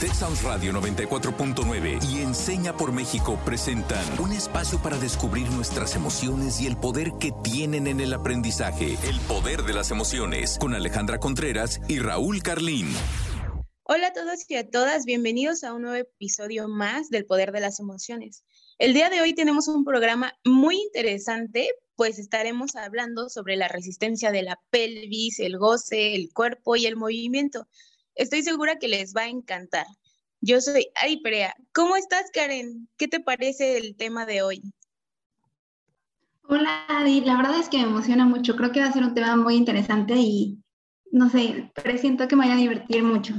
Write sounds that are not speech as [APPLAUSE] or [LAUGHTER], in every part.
Texas Radio 94.9 y Enseña por México presentan un espacio para descubrir nuestras emociones y el poder que tienen en el aprendizaje. El poder de las emociones con Alejandra Contreras y Raúl Carlín. Hola a todos y a todas, bienvenidos a un nuevo episodio más del Poder de las Emociones. El día de hoy tenemos un programa muy interesante, pues estaremos hablando sobre la resistencia de la pelvis, el goce, el cuerpo y el movimiento. Estoy segura que les va a encantar. Yo soy Ari Perea. ¿Cómo estás, Karen? ¿Qué te parece el tema de hoy? Hola, Adi. La verdad es que me emociona mucho. Creo que va a ser un tema muy interesante y, no sé, presiento que me voy a divertir mucho.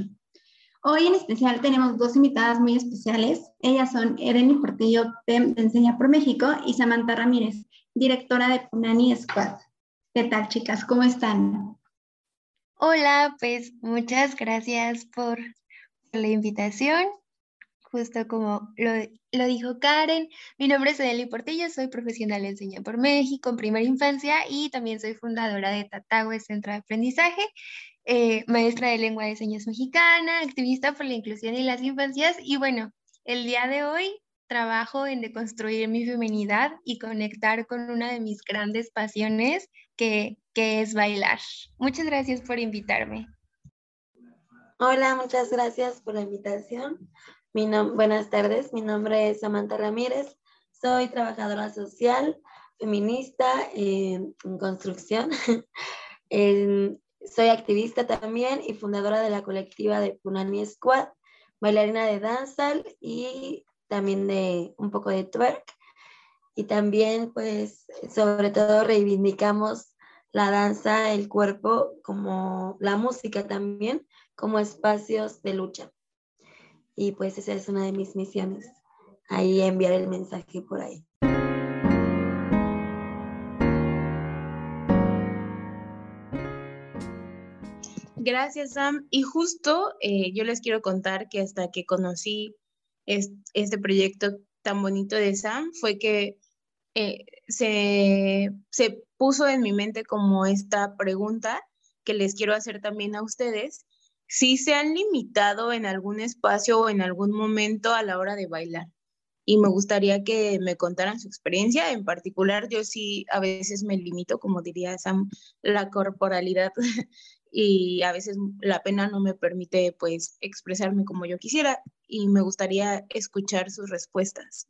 Hoy en especial tenemos dos invitadas muy especiales. Ellas son Ereni Portillo de Enseña por México y Samantha Ramírez, directora de Punani Squad. ¿Qué tal, chicas? ¿Cómo están? Hola, pues muchas gracias por la invitación. Justo como lo, lo dijo Karen, mi nombre es Adeli Portillo, soy profesional de Enseña por México en primera infancia y también soy fundadora de Tatahue Centro de Aprendizaje, eh, maestra de lengua de señas mexicana, activista por la inclusión y las infancias y bueno, el día de hoy trabajo en deconstruir mi feminidad y conectar con una de mis grandes pasiones, que, es bailar. Muchas gracias por invitarme. Hola, muchas gracias por la invitación. Mi buenas tardes, mi nombre es Samantha Ramírez, soy trabajadora social, feminista en, construcción. [LAUGHS] soy activista también y fundadora de la colectiva de Punani Squad, bailarina de danza y también de un poco de twerk. Y también, pues, sobre todo reivindicamos la danza, el cuerpo, como la música también, como espacios de lucha. Y pues esa es una de mis misiones, ahí enviar el mensaje por ahí. Gracias, Sam. Y justo eh, yo les quiero contar que hasta que conocí este proyecto tan bonito de Sam fue que eh, se, se puso en mi mente como esta pregunta que les quiero hacer también a ustedes, si se han limitado en algún espacio o en algún momento a la hora de bailar. Y me gustaría que me contaran su experiencia. En particular, yo sí a veces me limito, como diría Sam, la corporalidad [LAUGHS] y a veces la pena no me permite pues expresarme como yo quisiera y me gustaría escuchar sus respuestas.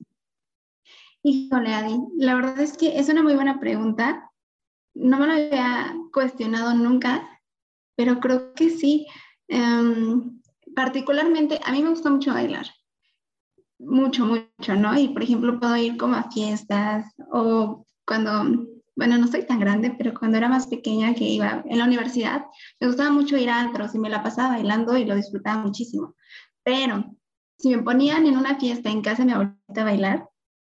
Híjole, Adi, la verdad es que es una muy buena pregunta. No me lo había cuestionado nunca, pero creo que sí. Em, particularmente, a mí me gusta mucho bailar. Mucho, mucho, ¿no? Y por ejemplo, puedo ir como a fiestas o cuando bueno, no soy tan grande, pero cuando era más pequeña que iba en la universidad, me gustaba mucho ir a antros y me la pasaba bailando y lo disfrutaba muchísimo. Pero si me ponían en una fiesta en casa de mi abuelita a bailar,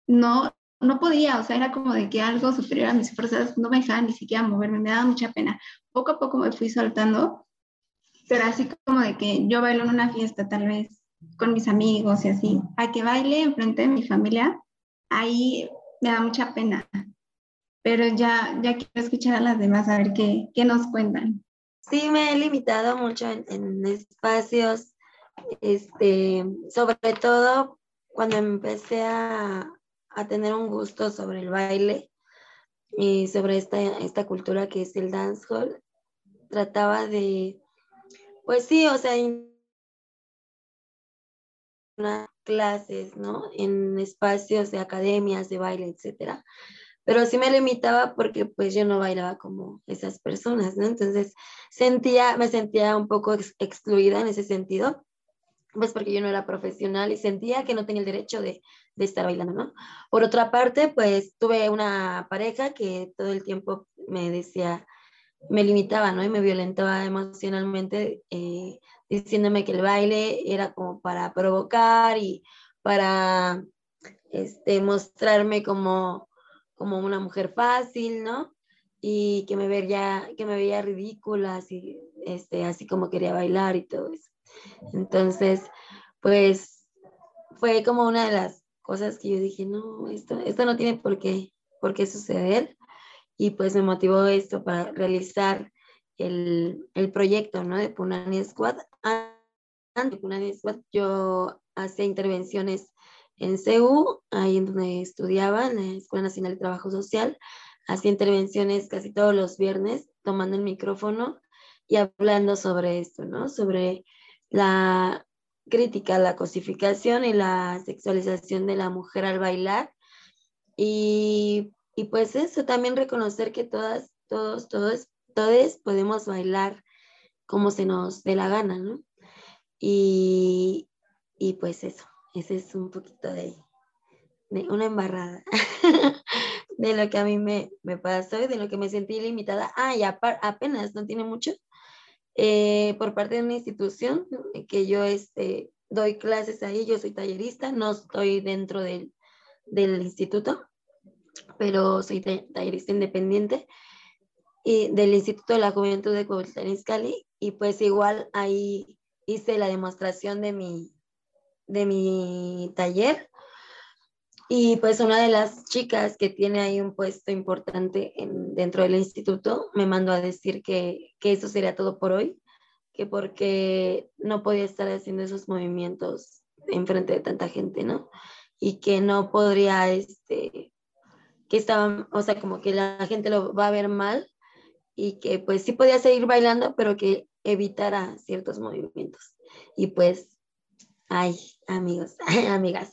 no, no podía, o sea, era como de que algo superior a mis fuerzas no me dejaba ni siquiera moverme, me daba mucha pena. Poco a poco me fui soltando, pero así como de que yo bailo en una fiesta tal vez con mis amigos y así, a que baile enfrente de mi familia, ahí me da mucha pena pero ya, ya quiero escuchar a las demás a ver qué, qué nos cuentan. Sí, me he limitado mucho en, espacios, este, sobre todo cuando empecé a, a, tener un gusto sobre el baile y sobre esta, esta cultura que es el dancehall, trataba de, pues sí, o sea, clases, ¿no? En espacios de academias de baile, etcétera pero sí me limitaba porque pues yo no bailaba como esas personas, ¿no? Entonces sentía, me sentía un poco excluida en ese sentido, pues porque yo no era profesional y sentía que no tenía el derecho de, de estar bailando, ¿no? Por otra parte, pues tuve una pareja que todo el tiempo me decía, me limitaba, ¿no? Y me violentaba emocionalmente, eh, diciéndome que el baile era como para provocar y para este, mostrarme como como una mujer fácil, ¿no? Y que me veía, que me veía ridícula, así, este, así como quería bailar y todo eso. Entonces, pues fue como una de las cosas que yo dije, no, esto, esto no tiene por qué, por qué suceder. Y pues me motivó esto para realizar el, el proyecto, ¿no? De Punani Squad yo hacía intervenciones en CEU, ahí en donde estudiaba, en la Escuela Nacional de Trabajo Social, hacía intervenciones casi todos los viernes, tomando el micrófono y hablando sobre esto, ¿no? Sobre la crítica, la cosificación y la sexualización de la mujer al bailar. Y, y pues eso, también reconocer que todas, todos, todos, todos podemos bailar como se nos dé la gana, ¿no? Y, y pues eso, ese es un poquito de, una embarrada [LAUGHS] de lo que a mí me, me, pasó y de lo que me sentí limitada. Ah, y apenas, no tiene mucho, eh, por parte de una institución que yo este, doy clases ahí, yo soy tallerista, no estoy dentro del, instituto, pero soy tallerista independiente y del Instituto de la Juventud de Cali y pues igual ahí hice la demostración de mi, de mi taller y pues una de las chicas que tiene ahí un puesto importante en, dentro del instituto me mandó a decir que, que eso sería todo por hoy, que porque no podía estar haciendo esos movimientos en frente de tanta gente, ¿no? Y que no podría, este, que estaban, o sea, como que la gente lo va a ver mal y que pues sí podía seguir bailando, pero que evitara ciertos movimientos. Y pues, ay, amigos, [LAUGHS] amigas,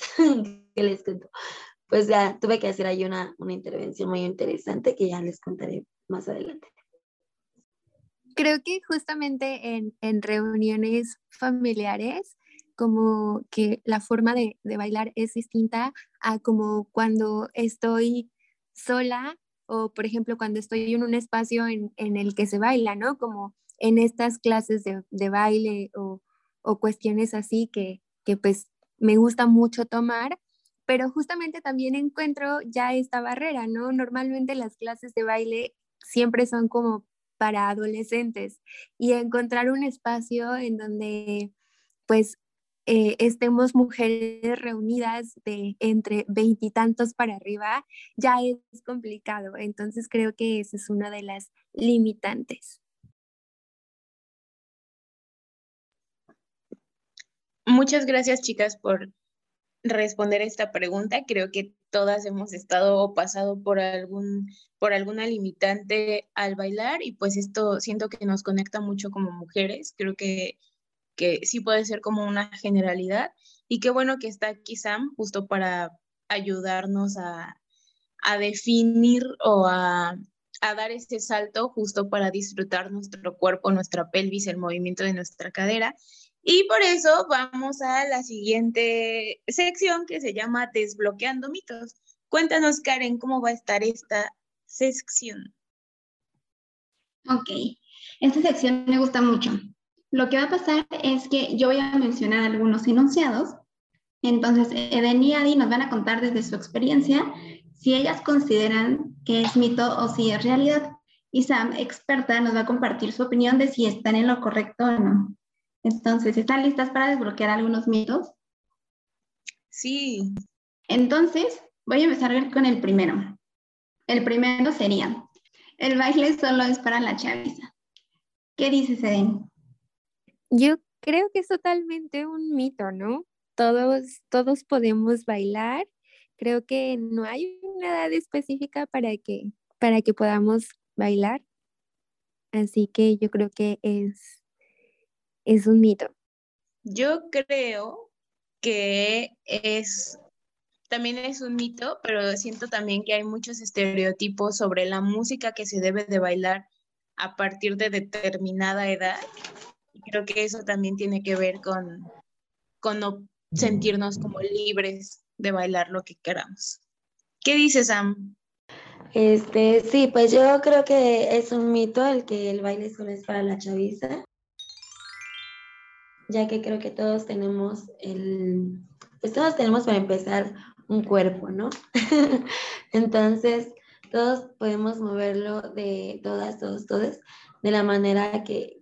¿qué les cuento? Pues ya tuve que hacer ahí una, una intervención muy interesante que ya les contaré más adelante. Creo que justamente en, en reuniones familiares, como que la forma de, de bailar es distinta a como cuando estoy sola o por ejemplo cuando estoy en un espacio en, en el que se baila, ¿no? Como en estas clases de, de baile o, o, cuestiones así que, que pues me gusta mucho tomar, pero justamente también encuentro ya esta barrera, ¿no? Normalmente las clases de baile siempre son como para adolescentes y encontrar un espacio en donde pues eh, estemos mujeres reunidas de entre veintitantos para arriba, ya es complicado. Entonces creo que esa es una de las limitantes. Muchas gracias, chicas, por responder esta pregunta. Creo que todas hemos estado o pasado por algún por alguna limitante al bailar y pues esto siento que nos conecta mucho como mujeres. Creo que que sí puede ser como una generalidad y qué bueno que está aquí Sam justo para ayudarnos a, definir o a, a, dar ese salto justo para disfrutar nuestro cuerpo, nuestra pelvis, el movimiento de nuestra cadera. Y por eso vamos a la siguiente sección que se llama Desbloqueando mitos. Cuéntanos, Karen, cómo va a estar esta sección. Ok, esta sección me gusta mucho lo que va a pasar es que yo voy a mencionar algunos enunciados. Entonces, Eden y Adi nos van a contar desde su experiencia si ellas consideran que es mito o si es realidad. Y Sam, experta, nos va a compartir su opinión de si están en lo correcto o no. Entonces, ¿están listas para desbloquear algunos mitos? Sí. Entonces, voy a empezar con el primero. El primero sería, el baile solo es para la chaviza. ¿Qué dices, Eden? Yo creo que es totalmente un mito, ¿no? Todos, todos podemos bailar. Creo que no hay una edad específica para que, para que podamos bailar. Así que yo creo que es, es un mito. Yo creo que es también es un mito, pero siento también que hay muchos estereotipos sobre la música que se debe de bailar a partir de determinada edad creo que eso también tiene que ver con, con no sentirnos como libres de bailar lo que queramos. ¿Qué dices, Sam? Este, sí, pues yo creo que es un mito el que el baile solo es para la chaviza, ya que creo que todos tenemos el, pues todos tenemos para empezar un cuerpo, ¿no? [LAUGHS] Entonces, todos podemos moverlo de todas, todos, todas, de la manera que,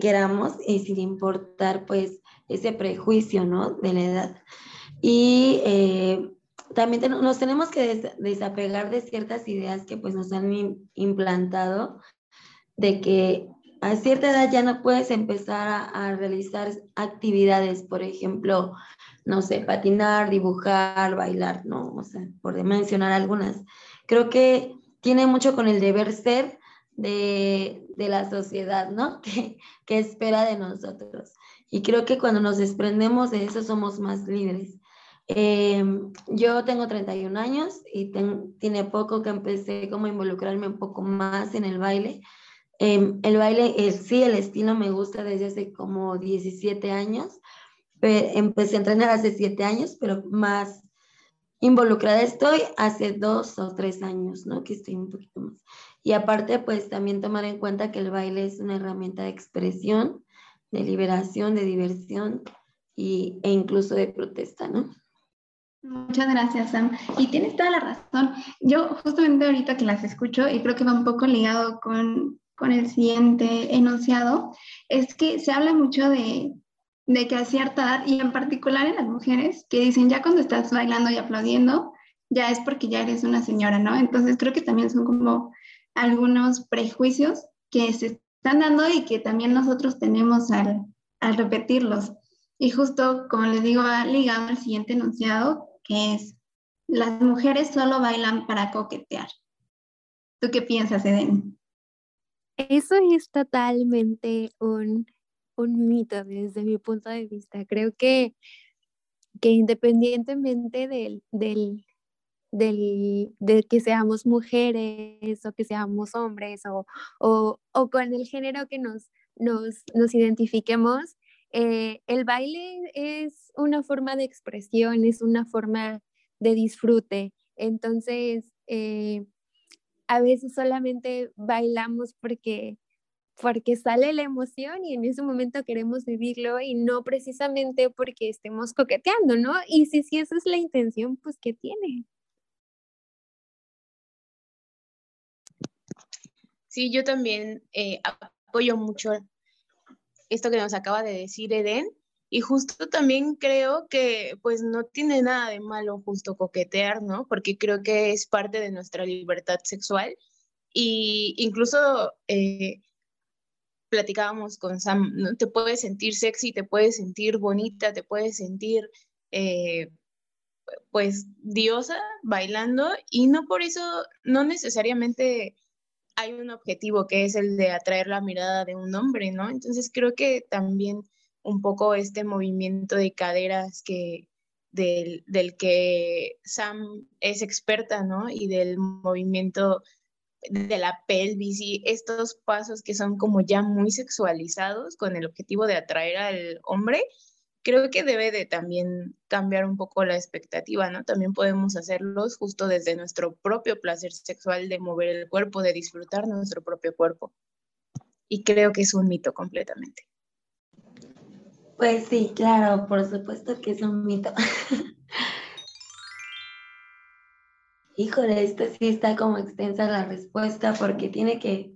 queramos y sin importar pues ese prejuicio, ¿no? De la edad. Y eh, también nos tenemos que desapegar de ciertas ideas que pues nos han implantado de que a cierta edad ya no puedes empezar a, realizar actividades, por ejemplo, no sé, patinar, dibujar, bailar, ¿no? O sea, por mencionar algunas. Creo que tiene mucho con el deber ser de, la sociedad, ¿no? [LAUGHS] Que, que, espera de nosotros. Y creo que cuando nos desprendemos de eso somos más libres. Em, yo tengo 31 años y tiene poco que empecé como a involucrarme un poco más en el baile. Em, el baile, sí, el estilo me gusta desde hace como 17 años. empecé a entrenar hace 7 años, pero más involucrada estoy hace 2 o 3 años, ¿no? Que estoy un poquito más. Y aparte, pues también tomar en cuenta que el baile es una herramienta de expresión, de liberación, de diversión y, e incluso de protesta, ¿no? Muchas gracias, Sam. Y tienes toda la razón. Yo justamente ahorita que las escucho, y creo que va un poco ligado con, con el siguiente enunciado, es que se habla mucho de, de que a cierta edad, y en particular en las mujeres, que dicen ya cuando estás bailando y aplaudiendo, ya es porque ya eres una señora, ¿no? Entonces creo que también son como algunos prejuicios que se están dando y que también nosotros tenemos al, al repetirlos. Y justo, como les digo, va ligado al siguiente enunciado, que es, las mujeres solo bailan para coquetear. ¿Tú qué piensas, Eden? Eso es totalmente un, un mito desde mi punto de vista. Creo que, que independientemente del, del, del, de que seamos mujeres o que seamos hombres o, o, o con el género que nos, nos, nos identifiquemos, eh, el baile es una forma de expresión, es una forma de disfrute. Entonces, eh, a veces solamente bailamos porque, porque sale la emoción y en ese momento queremos vivirlo y no precisamente porque estemos coqueteando, ¿no? Y si, si esa es la intención, pues ¿qué tiene? Sí, yo también eh, apoyo mucho esto que nos acaba de decir Eden. Y justo también creo que pues no tiene nada de malo justo coquetear, ¿no? Porque creo que es parte de nuestra libertad sexual. Y incluso eh, platicábamos con Sam, ¿no? Te puedes sentir sexy, te puedes sentir bonita, te puedes sentir eh, pues diosa bailando y no por eso, no necesariamente hay un objetivo que es el de atraer la mirada de un hombre, ¿no? Entonces creo que también un poco este movimiento de caderas que del, del que Sam es experta, ¿no? Y del movimiento de la pelvis y estos pasos que son como ya muy sexualizados con el objetivo de atraer al hombre, creo que debe de también cambiar un poco la expectativa, ¿no? También podemos hacerlos justo desde nuestro propio placer sexual de mover el cuerpo, de disfrutar nuestro propio cuerpo. Y creo que es un mito completamente. Pues sí, claro, por supuesto que es un mito. [LAUGHS] Híjole, esto sí está como extensa la respuesta porque tiene que,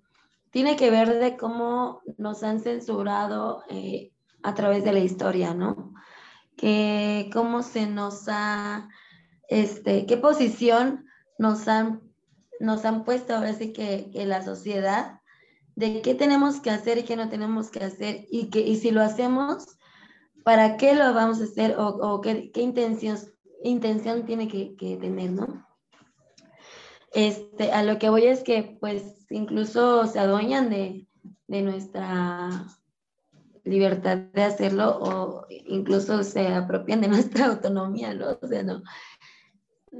tiene que ver de cómo nos han censurado eh, a través de la historia, ¿no? Que cómo se nos ha, este, qué posición nos han, nos han puesto ahora sí que, que la sociedad de qué tenemos que hacer y qué no tenemos que hacer y, que, y si lo hacemos, ¿para qué lo vamos a hacer o, qué, qué intención, tiene que, que, tener, ¿no? Este, a lo que voy es que pues incluso se adueñan de, de nuestra libertad de hacerlo o incluso se apropian de nuestra [LAUGHS] autonomía, ¿no? O sea, no.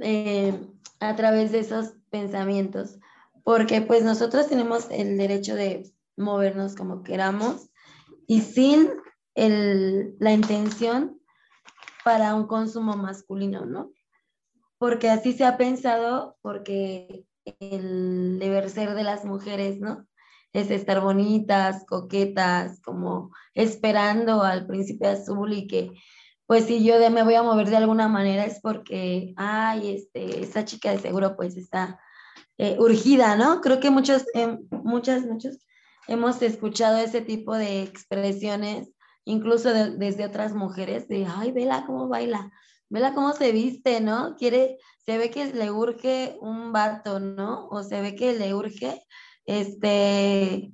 Eh, a través de esos pensamientos, porque pues nosotros tenemos el derecho de movernos como queramos y sin el, la intención para un consumo masculino, ¿no? Porque así se ha pensado, porque el deber ser de las mujeres, ¿no? es estar bonitas, coquetas, como esperando al príncipe azul y que pues si yo me voy a mover de alguna manera es porque, ay, este, esa chica de seguro pues está eh, urgida, ¿no? Creo que muchos, eh, muchas, muchos hemos escuchado ese tipo de expresiones, incluso desde otras mujeres, de, ay, vela cómo baila, vela cómo se viste, ¿no? Quiere, se ve que le urge un vato, ¿no? O se ve que le urge este,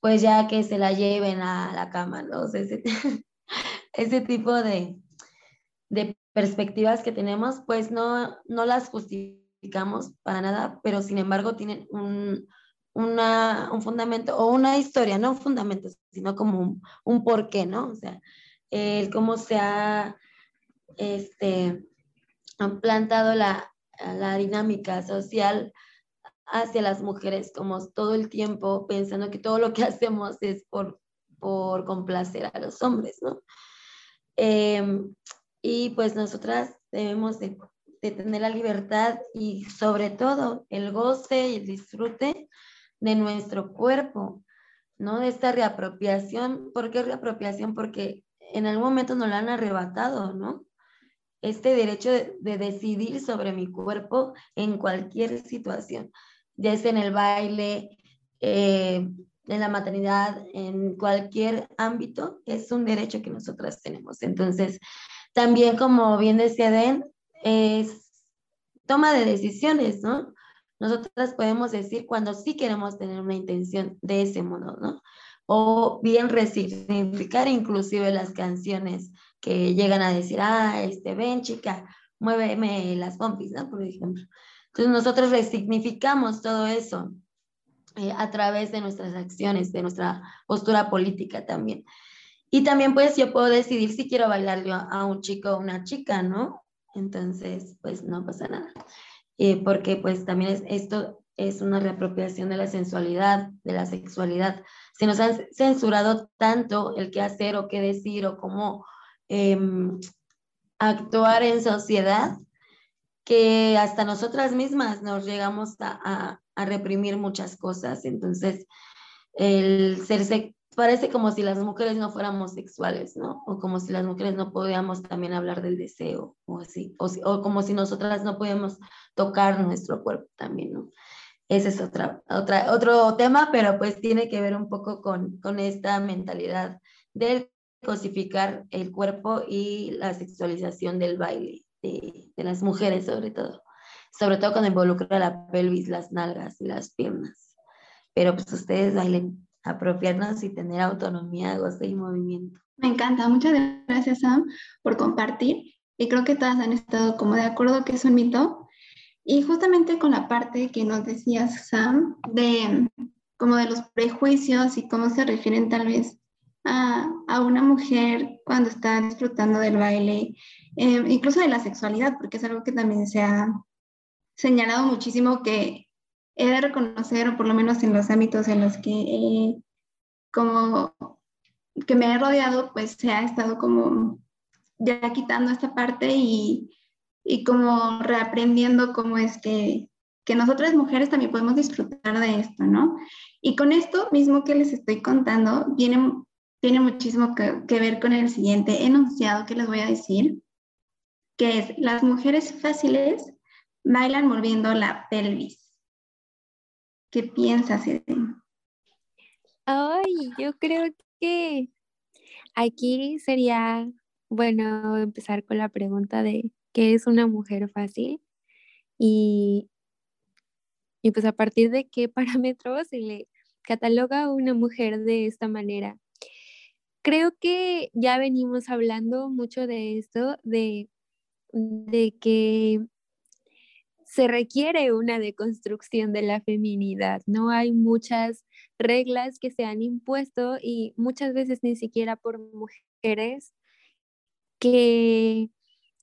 pues ya que se la lleven a la cama, ¿no? ese, [LAUGHS] ese tipo de, de perspectivas que tenemos, pues no, no las justificamos para nada, pero sin embargo tienen un, una, un fundamento o una historia, no un fundamento, sino como un, un porqué, ¿no? O sea, el cómo se ha este, plantado la, la dinámica social hacia las mujeres, como todo el tiempo pensando que todo lo que [LAUGHS] hacemos es por, por complacer a los hombres, ¿no? Em, y pues nosotras debemos de, de, tener la libertad y sobre todo el goce y el disfrute de nuestro cuerpo, ¿no? De esta reapropiación. ¿Por qué reapropiación? Porque en algún momento nos la han arrebatado, ¿no? Este derecho de, de decidir sobre mi cuerpo en cualquier situación ya sea en el baile, eh, en la maternidad, en cualquier ámbito, es un derecho que nosotras tenemos. Entonces, también como bien decía Den, es toma de decisiones, ¿no? Nosotras podemos decir cuando sí queremos tener una intención de ese modo, ¿no? O bien resignificar inclusive las canciones que llegan a decir, ah, este, ven chica, muéveme las pompis, ¿no? Por ejemplo. Entonces nosotros resignificamos todo eso eh, a través de nuestras acciones, de nuestra postura política también. Y también pues yo puedo decidir si quiero bailarle a, un chico o una chica, ¿no? Entonces pues no pasa nada. Eh, porque pues también es, esto es una reapropiación de la sensualidad, de la sexualidad. Se nos ha censurado tanto el qué hacer o qué decir o cómo em, actuar en sociedad que hasta nosotras mismas nos llegamos a, a, reprimir muchas cosas. Entonces, el ser parece como si las mujeres no fuéramos sexuales, ¿no? O como si las mujeres no podíamos también hablar del deseo, o así, o, o como si nosotras no podíamos tocar nuestro cuerpo también, ¿no? Ese es otra, otra, otro tema, pero pues tiene que ver un poco con, con esta mentalidad de cosificar el cuerpo y la sexualización del baile de, las mujeres sobre todo, sobre todo cuando involucra la pelvis, las nalgas y las piernas. Pero pues ustedes bailen, apropiarnos y tener autonomía, goce y movimiento. Me encanta, muchas gracias Sam por compartir y creo que todas han estado como de acuerdo que es un mito. Y justamente con la parte que nos decías Sam de como de los prejuicios y cómo se refieren tal vez a, a una mujer cuando está disfrutando del baile eh, incluso de la sexualidad, porque es algo que también se ha señalado muchísimo que he de reconocer, o por lo menos en los ámbitos en los que como que me he rodeado, pues se ha estado como ya quitando esta parte y, y como reaprendiendo cómo es que, que nosotras mujeres también podemos disfrutar de esto, ¿no? Y con esto mismo que les estoy contando, viene, tiene muchísimo que, que ver con el siguiente enunciado que les voy a decir, que es las mujeres fáciles bailan moviendo la pelvis. ¿Qué piensas, Eden? Ay, yo creo que aquí sería bueno empezar con la pregunta de qué es una mujer fácil y, y pues a partir de qué [LAUGHS] parámetros se le cataloga una mujer de esta manera. Creo que ya venimos hablando mucho de esto, de de que se requiere una deconstrucción de la feminidad. No hay muchas reglas que se han impuesto y muchas veces ni siquiera por mujeres que,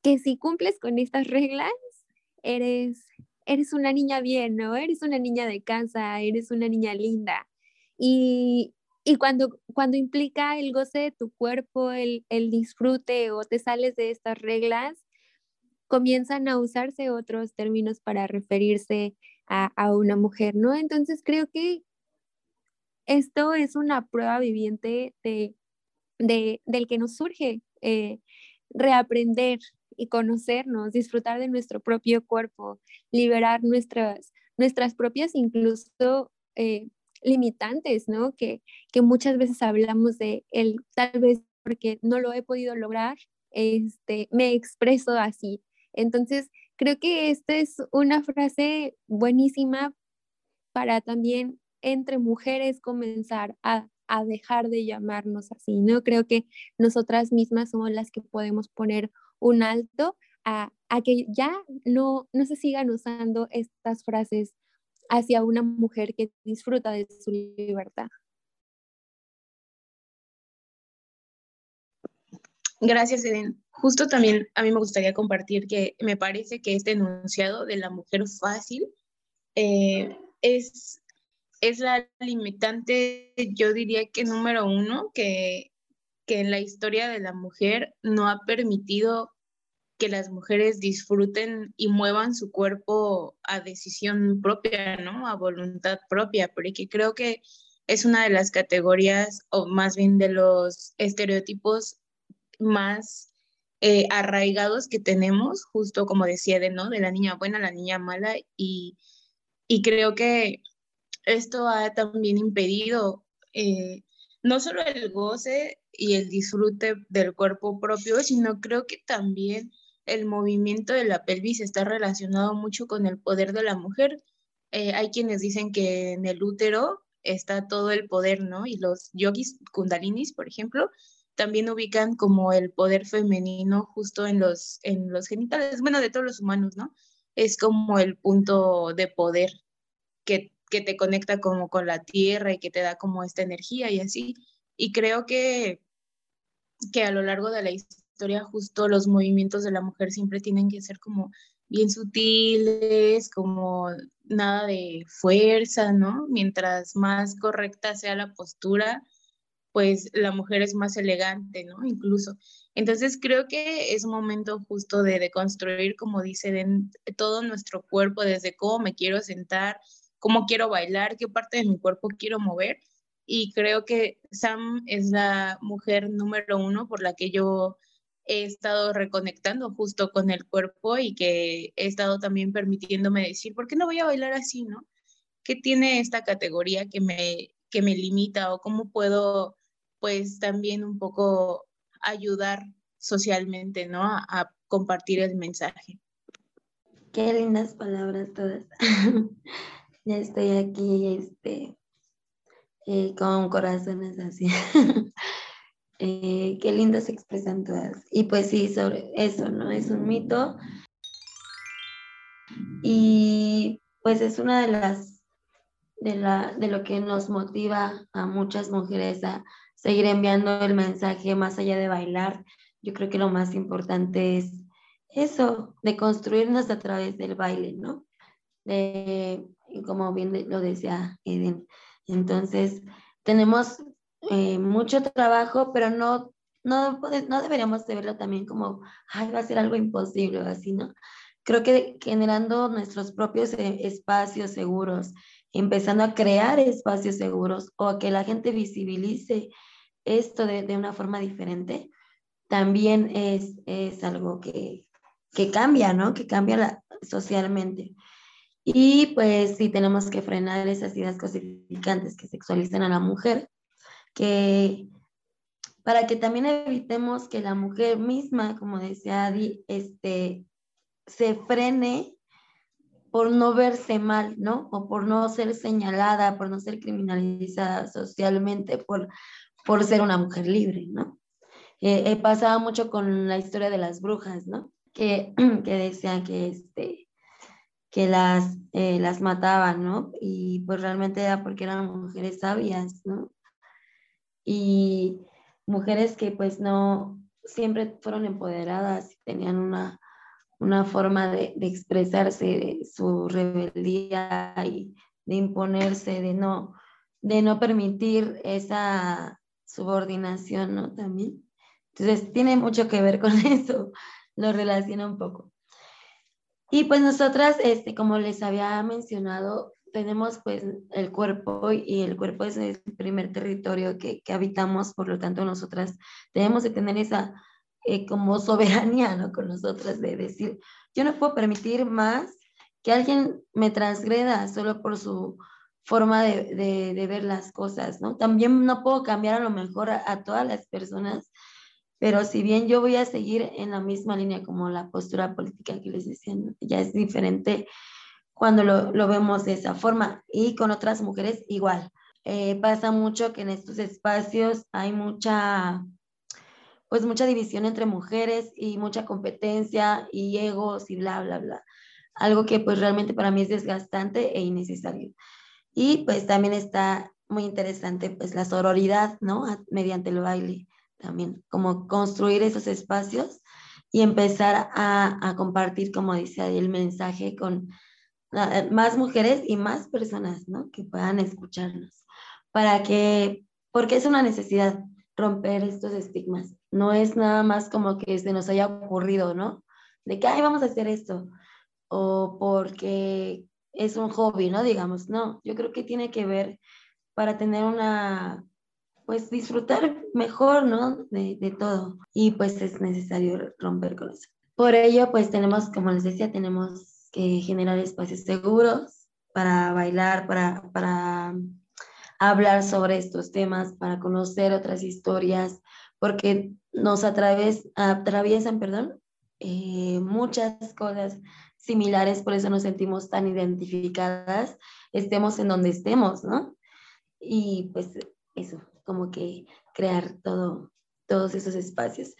que si cumples con estas reglas, eres, eres una niña bien, ¿no? Eres una niña de casa, eres una niña linda. Y, y cuando, cuando implica el goce de tu cuerpo, el, el disfrute o te sales de estas reglas, comienzan a usarse otros términos para referirse a, una mujer, ¿no? Entonces creo que esto es una prueba viviente de, del que nos surge eh, reaprender y conocernos, disfrutar de nuestro propio cuerpo, liberar nuestras, nuestras propias incluso eh, limitantes, ¿no? Que, que muchas veces hablamos de el tal vez porque no lo he podido lograr, este, me expreso así, entonces, creo que esta es una frase buenísima para también entre mujeres comenzar a, dejar de llamarnos así, ¿no? Creo que nosotras mismas somos las que podemos poner un alto a, a que ya no, no se sigan usando estas frases hacia una mujer que disfruta de su libertad. Gracias, Eden. Justo también a mí me gustaría compartir que me parece que este enunciado de la mujer fácil eh, es, es la limitante, yo diría que número uno, que, que en la historia de la mujer no ha permitido que las mujeres disfruten y muevan su cuerpo a decisión propia, ¿no? A voluntad propia, porque creo que es una de las categorías, o más bien de los estereotipos más eh, arraigados que tenemos, justo como decía de, ¿no? De la niña buena, la niña mala, y, creo que esto ha también impedido eh, no solo el goce y el disfrute del cuerpo propio, sino creo que también el movimiento de la pelvis está relacionado mucho con el poder de la mujer. Eh, hay quienes dicen que en el útero está todo el poder, ¿no? Y los yogis kundalinis, por ejemplo, también ubican como el poder femenino justo en los, en los genitales, bueno, de todos los humanos, ¿no? Es como el punto de poder que, que te conecta como con la tierra y que te da como esta energía y así. Y creo que, que a lo largo de la historia justo los movimientos de la mujer siempre tienen que ser como bien sutiles, como nada de fuerza, ¿no? Mientras más correcta sea la postura, pues la mujer es más elegante, ¿no? Incluso. Entonces creo que es momento justo de, construir, como dice, de, todo nuestro cuerpo, desde cómo me quiero sentar, cómo quiero bailar, qué parte de mi cuerpo quiero mover. Y creo que Sam es la mujer número uno por la que yo he estado reconectando justo con el cuerpo y que he estado también permitiéndome decir, ¿por qué no voy a bailar así, no? ¿Qué tiene esta categoría que me, que me limita o cómo puedo pues también un poco ayudar socialmente, ¿no? A, compartir el mensaje. Qué lindas palabras todas. [LAUGHS] ya estoy aquí, este, eh, con corazones así. [LAUGHS] Eh, qué lindo se expresan todas. Y pues sí, sobre eso, ¿no? Es un mito. Y pues es una de las, de, la, de lo que nos motiva a muchas mujeres a seguir enviando el mensaje más allá de bailar. Yo creo que lo más importante es eso, de construirnos a través del baile, ¿no? De, como bien lo decía Eden. Entonces, tenemos eh, mucho trabajo, pero no, no, no deberíamos de verlo también como, ay, va a ser algo imposible o así, ¿no? Creo que generando nuestros propios eh, espacios seguros, empezando a crear espacios seguros o que la gente visibilice esto de, de una forma diferente, también es, es algo que, que, cambia, ¿no? Que cambia socialmente. Y pues sí tenemos que frenar esas ideas cosificantes que sexualizan a la mujer que para que también evitemos que la mujer misma, como decía Adi, este, se frene por no verse mal, ¿no? O por no ser señalada, por no ser criminalizada socialmente, por, por ser una mujer libre, ¿no? Eh, pasaba mucho con la historia de las brujas, ¿no? Que, [CLEARS THROAT] que decían que, este, que las, eh, las mataban, ¿no? Y pues realmente era porque eran mujeres sabias, ¿no? y mujeres que pues no siempre fueron empoderadas y tenían una, una forma de, de expresarse su rebeldía y de imponerse, de no, de no permitir esa subordinación, ¿no? También. Entonces tiene mucho que ver con [LAUGHS] eso, lo relaciona un poco. Y pues nosotras, este, como les había mencionado, tenemos pues el cuerpo y el cuerpo es el primer territorio que, que habitamos, por lo tanto nosotras debemos de tener esa eh, como soberanía, ¿no? Con nosotras de decir, yo no puedo permitir más que alguien me transgreda solo por su forma de, ver las cosas, ¿no? También no puedo cambiar a lo mejor a, a todas las personas, pero si bien yo voy a seguir en la misma línea como la postura política que les decía, ya es diferente cuando lo, vemos de esa forma y con otras mujeres igual. Eh, pasa mucho que en estos espacios hay mucha, pues mucha división entre mujeres y mucha competencia y egos y bla, bla, bla. Algo que pues realmente para mí es desgastante e innecesario. Y pues también está muy interesante pues la sororidad, ¿no? mediante el baile también, como construir esos espacios y empezar a, a compartir, como dice ahí, el mensaje con más mujeres y más personas, ¿no? Que puedan escucharnos. Para que, porque es una necesidad romper estos estigmas. No es nada más como que se nos haya ocurrido, ¿no? De que, ay, vamos a hacer esto. O porque es un hobby, ¿no? Digamos, no. Yo creo que tiene que ver para tener una, pues disfrutar mejor, ¿no? De, de todo. Y pues es necesario romper con eso. Por ello, pues tenemos, como les decía, tenemos que generar espacios seguros para bailar, para, para hablar sobre estos temas, para conocer otras historias, porque nos atraves, atraviesan perdón, eh, muchas cosas similares, por eso nos sentimos tan identificadas, estemos en donde estemos, ¿no? Y pues eso, como que crear todo, todos esos espacios.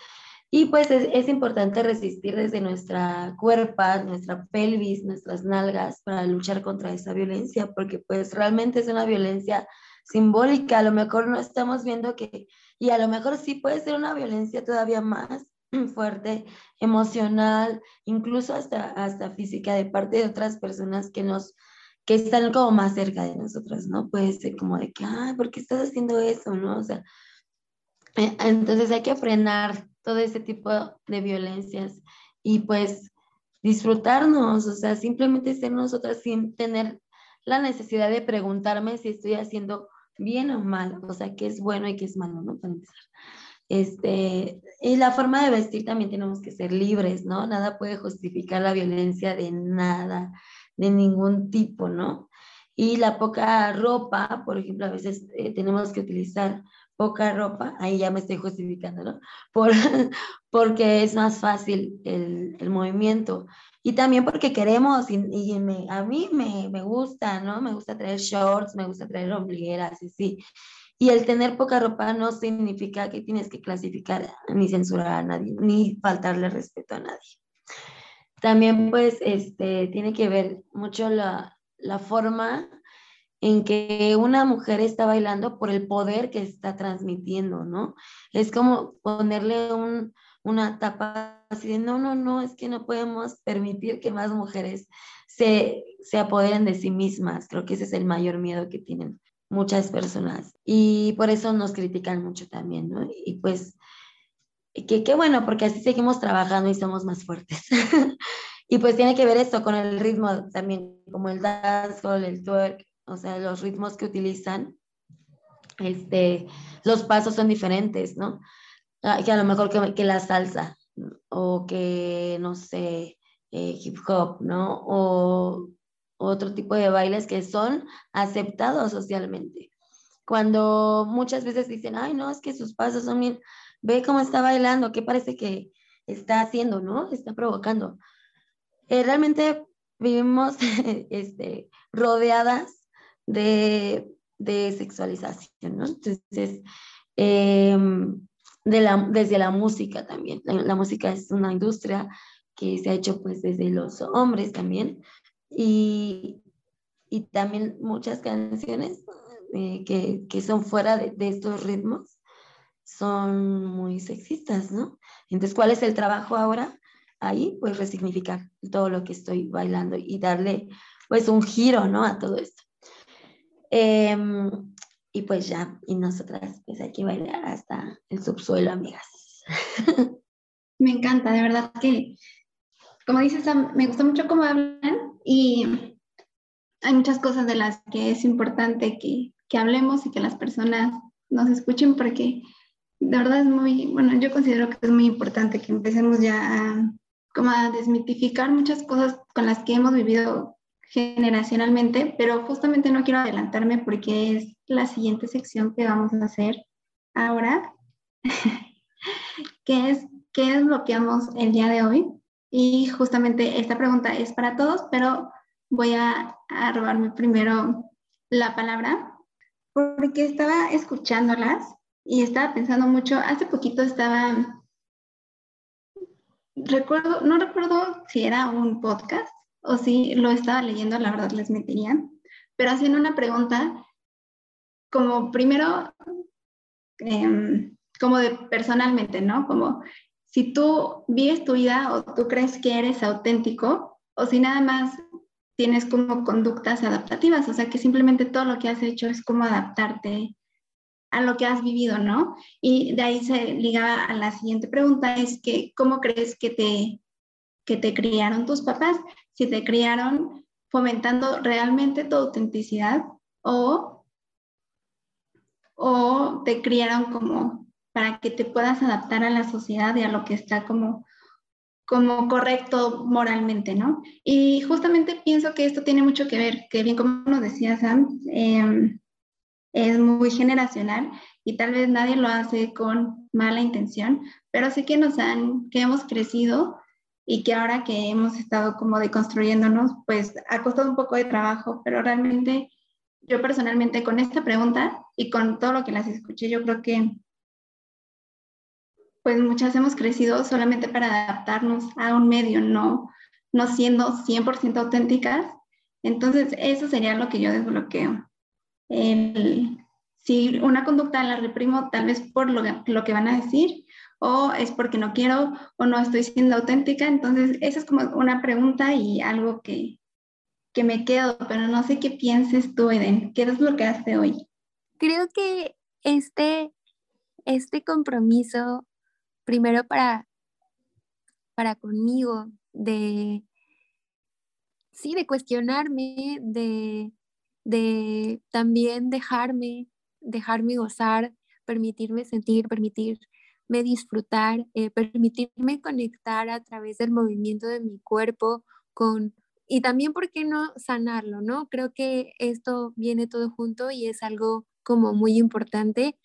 Y pues es, importante resistir desde nuestra cuerpa, nuestra pelvis, nuestras nalgas para luchar contra esa violencia, porque pues realmente es una violencia simbólica. A lo mejor no estamos viendo que, y a lo mejor sí puede ser una violencia todavía más [CLEARS THROAT] fuerte, emocional, incluso hasta, hasta física de parte de otras personas que nos que están como más cerca de nosotras, ¿no? Puede ser como de que, ay, ¿por qué estás haciendo eso, no? O sea, eh, entonces hay que frenar todo ese tipo de violencias y pues disfrutarnos, o sea, simplemente ser nosotras sin tener la necesidad de preguntarme si estoy haciendo bien o mal, o sea, qué es bueno y qué es malo, ¿no? Para empezar. Este, y la forma de vestir también tenemos que ser libres, ¿no? Nada puede justificar la violencia de nada, de ningún tipo, ¿no? Y la poca ropa, por ejemplo, a veces eh, tenemos que utilizar poca ropa, ahí ya me estoy justificando, ¿no? Por, [LAUGHS] porque es más fácil el, movimiento. Y también porque queremos, y, y me, a mí me, me, gusta, ¿no? Me gusta traer shorts, me gusta traer ombligueras, y sí. Y el tener poca ropa no significa que tienes que clasificar ni censurar a nadie, ni faltarle respeto a nadie. También, pues, este, tiene que ver mucho la, la forma en que una mujer está bailando por el poder que está transmitiendo, ¿no? Es como ponerle un, una tapa así de, no, no, no, es que no podemos permitir que más mujeres se, se apoderen de sí mismas. Creo que ese es el mayor miedo que tienen muchas personas. Y por eso nos critican mucho también, ¿no? Y pues, qué que bueno, porque así seguimos trabajando y somos más fuertes. [LAUGHS] y pues tiene que ver esto con el ritmo también, como el dancehall, el twerk, o sea, los ritmos que utilizan, este, los pasos son diferentes, ¿no? Ah, que a lo mejor que, la salsa o que, no sé, eh, hip hop, ¿no? Otro tipo de bailes que son aceptados socialmente. Cuando muchas veces dicen, ay, no, es que sus pasos son bien, ve cómo está bailando, qué parece que está haciendo, ¿no? Está provocando. Eh, realmente vivimos [LAUGHS] este, rodeadas de, de sexualización, ¿no? Entonces, em, de la, desde la música también. La, música es una industria que se ha hecho pues desde los hombres también y, y también muchas canciones eh, que, que, son fuera de, de, estos ritmos son muy sexistas, ¿no? Entonces, ¿cuál es el trabajo ahora? Ahí, pues resignificar todo lo que estoy bailando y darle pues un giro, ¿no? A todo esto. Em, y pues ya, y nosotras pues hay que bailar hasta el subsuelo, amigas. [LAUGHS] Me encanta, de verdad que, como dices, me gusta mucho cómo hablan y hay muchas cosas de las que es importante que, que hablemos y que las personas nos escuchen porque de verdad es muy, bueno, yo considero que es muy importante que empecemos ya a, como a desmitificar muchas cosas con las que hemos vivido generacionalmente, pero justamente no quiero adelantarme porque es la siguiente sección que vamos a hacer ahora, [LAUGHS] que es qué vamos el día de hoy. Y justamente esta pregunta es para todos, pero voy a, a robarme primero la palabra porque estaba escuchándolas y estaba pensando mucho. Hace poquito estaba, recuerdo, no recuerdo si era un podcast o si lo estaba leyendo, la verdad les mentiría, pero haciendo una pregunta como primero, em, como de personalmente, ¿no? Como si tú vives tu vida o tú crees que eres auténtico o si nada más tienes como conductas adaptativas, o sea que simplemente todo lo que has hecho es como adaptarte a lo que has vivido, ¿no? Y de ahí se liga a la siguiente pregunta, es que ¿cómo crees que te, que te criaron tus papás? Si te criaron fomentando realmente tu autenticidad o, o te criaron como para que te puedas adaptar a la sociedad y a lo que está como como correcto moralmente, ¿no? Y justamente pienso que esto tiene mucho que ver, que bien como nos decía Sam, em, es muy generacional y tal vez nadie lo hace con mala intención, pero sí que nos han, que hemos crecido y que ahora que hemos estado como deconstruyéndonos, pues ha costado un poco de trabajo, pero realmente yo personalmente con esta pregunta y con todo lo que las escuché, yo creo que pues muchas hemos crecido solamente para adaptarnos a un medio, no, no siendo 100% auténticas. Entonces, eso sería lo que yo desbloqueo. si una conducta la reprimo, tal vez por lo, lo que van a decir, o es porque no quiero, o no estoy siendo auténtica. Entonces, esa es como una pregunta y algo que, que me quedo, pero no sé qué pienses tú, Eden. ¿Qué desbloqueaste hoy? Creo que este, este compromiso primero para, para conmigo, de, sí, de cuestionarme, de, de también dejarme, dejarme gozar, permitirme sentir, permitirme disfrutar, eh, permitirme conectar a través del movimiento de mi cuerpo con, y también, ¿por qué no sanarlo? ¿no? Creo que esto viene todo junto y es algo como muy importante,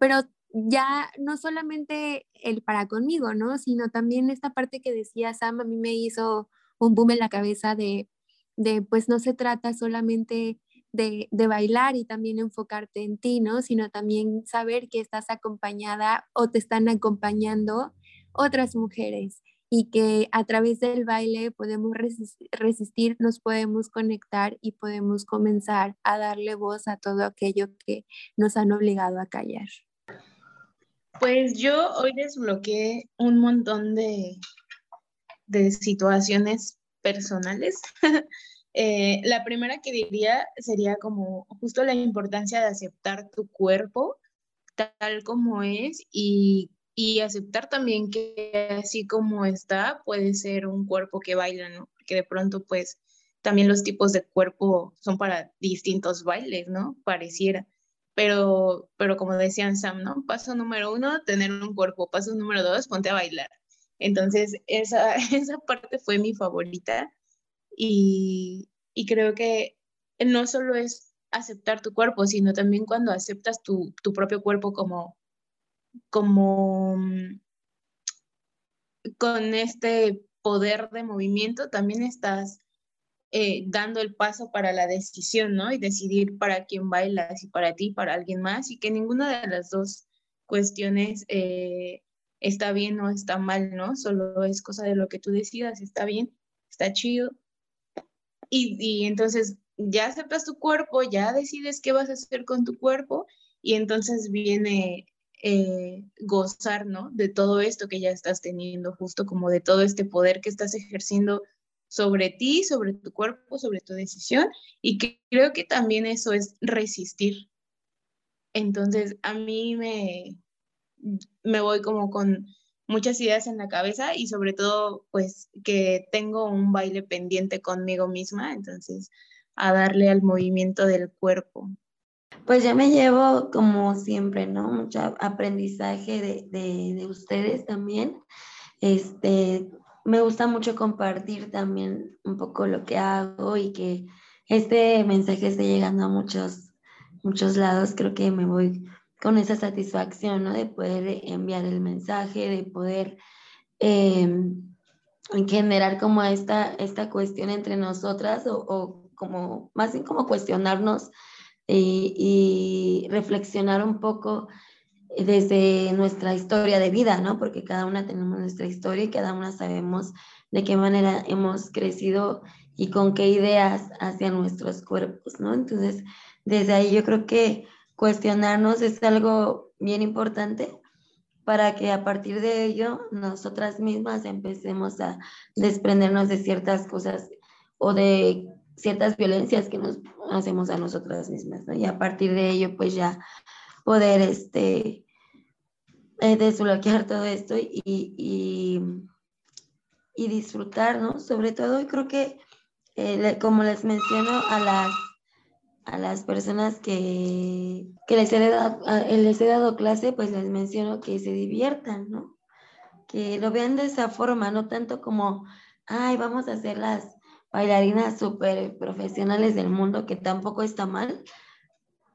pero ya no solamente el para conmigo, ¿no? Sino también esta parte que decía Sam, a mí me hizo un boom en la cabeza de, de pues no se trata solamente de, de, bailar y también enfocarte en ti, ¿no? Sino también saber que estás acompañada o te están acompañando otras mujeres y que a través del baile podemos resistir, nos podemos conectar y podemos comenzar a darle voz a todo aquello que nos han obligado a callar. Pues yo hoy desbloqueé un montón de, de situaciones personales. [LAUGHS] Eh, la primera que diría sería como justo la importancia de aceptar tu cuerpo tal como es y, y, aceptar también que así como está puede ser un cuerpo que baila, ¿no? Porque de pronto pues también los tipos de cuerpo son para distintos bailes, ¿no? Pareciera pero, pero como decían Sam, ¿no? Paso número uno, tener un cuerpo. Paso número dos, ponte a bailar. Entonces, esa, [LAUGHS] esa parte fue mi favorita y, y creo que no solo es aceptar tu cuerpo, sino también cuando aceptas tu, tu propio cuerpo como, como mm, con este poder de movimiento, también estás eh, dando el paso para la decisión, ¿no? Y decidir para quién bailas, si para ti, para alguien más, y que ninguna de las dos cuestiones eh, está bien o está mal, ¿no? Solo es cosa de lo que tú decidas, está bien, está chido. Y, y entonces ya aceptas tu cuerpo, ya decides qué vas a hacer con tu cuerpo, y entonces viene eh, gozar, ¿no? De todo esto que ya estás teniendo, justo como de todo este poder que estás ejerciendo sobre ti, sobre tu cuerpo, sobre tu decisión y que creo que también eso es resistir. Entonces, a mí me, me voy como con muchas ideas en la cabeza y sobre todo, pues, que tengo un baile pendiente conmigo misma, entonces, a darle al movimiento del cuerpo. Pues yo me llevo, como siempre, ¿no? Mucho aprendizaje de, de, de ustedes también. Este, me gusta mucho compartir también un poco lo que hago y que este mensaje esté llegando a muchos, muchos lados. Creo que me voy con esa satisfacción, ¿no? De poder enviar el mensaje, de poder em, generar como esta, esta cuestión entre nosotras o, como más bien como cuestionarnos y, reflexionar un poco desde nuestra historia de vida, ¿no? Porque cada una tenemos nuestra historia y cada una sabemos de qué manera hemos crecido y con qué ideas hacia nuestros cuerpos, ¿no? Entonces, desde ahí yo creo que cuestionarnos es algo bien importante para que a partir de ello nosotras mismas empecemos a desprendernos de ciertas cosas o de ciertas violencias que nos hacemos a nosotras mismas. Y a partir de ello, pues ya poder, este, eh, desbloquear todo esto y, y, disfrutar, ¿no? Sobre todo, creo que, eh, como les menciono, a las a las personas que, les, he dado, les he dado clase, pues les menciono que se diviertan, ¿no? Que lo vean de esa forma, no tanto como, ay, vamos a hacer las bailarinas súper profesionales del mundo, que tampoco está mal,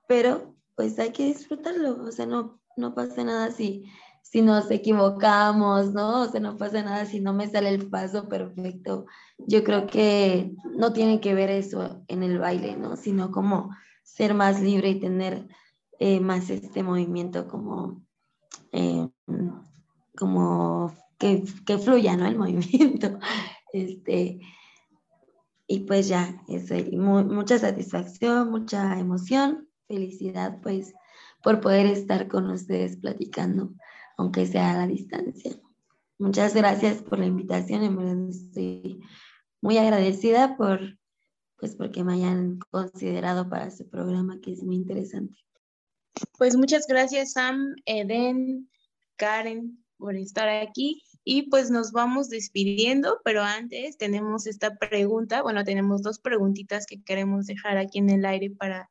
pero pues hay que disfrutarlo, o sea, no, no pasa nada si, si nos equivocamos, ¿no? O sea, no pasa nada si no me sale el paso perfecto. Yo creo que no tiene que ver eso en el baile, ¿no? Sino como ser más libre y tener eh, más este movimiento como, eh, como que, que, fluya, ¿no? El [LAUGHS] movimiento. Este, y pues ya, eso, mucha satisfacción, mucha emoción, felicidad, pues, por poder estar con ustedes platicando aunque sea a la distancia. Muchas gracias por la invitación, en verdad estoy muy agradecida por, pues porque me hayan considerado para su programa, que es muy interesante. Pues muchas gracias Sam, Eden, Karen, por estar aquí. Y pues nos vamos despidiendo, pero antes tenemos esta pregunta, bueno, tenemos dos preguntitas que queremos dejar aquí en el aire para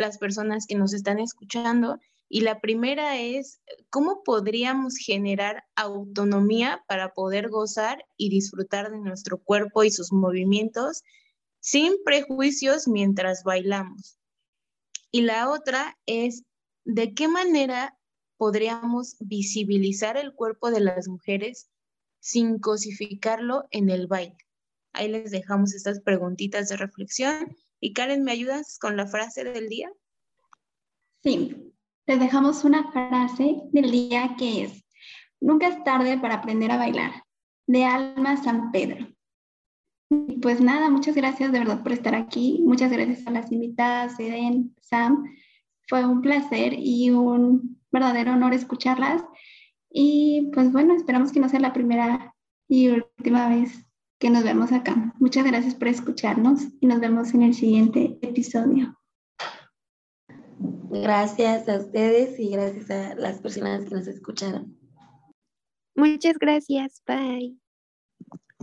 las personas que nos están escuchando. Y la primera es, ¿cómo podríamos generar autonomía para poder gozar y disfrutar de nuestro cuerpo y sus movimientos sin prejuicios mientras bailamos? Y la otra es, ¿de qué manera podríamos visibilizar el cuerpo de las mujeres sin cosificarlo en el baile? Ahí les dejamos estas preguntitas de reflexión. Y Karen, ¿me ayudas con la frase del día? Sí, les dejamos una frase del día que es, nunca es tarde para aprender a bailar, de Alma San Pedro. Pues nada, muchas gracias de verdad por estar aquí. Muchas gracias a las invitadas, Eden, Sam. Fue un placer y un verdadero honor escucharlas. Y pues bueno, esperamos que no sea la primera y última vez que nos vemos acá. Muchas gracias por escucharnos y nos vemos en el siguiente episodio. Gracias a ustedes y gracias a las personas que nos escucharon. Muchas gracias, bye.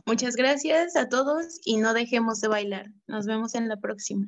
Muchas gracias a todos y no dejemos de bailar. Nos vemos en la próxima.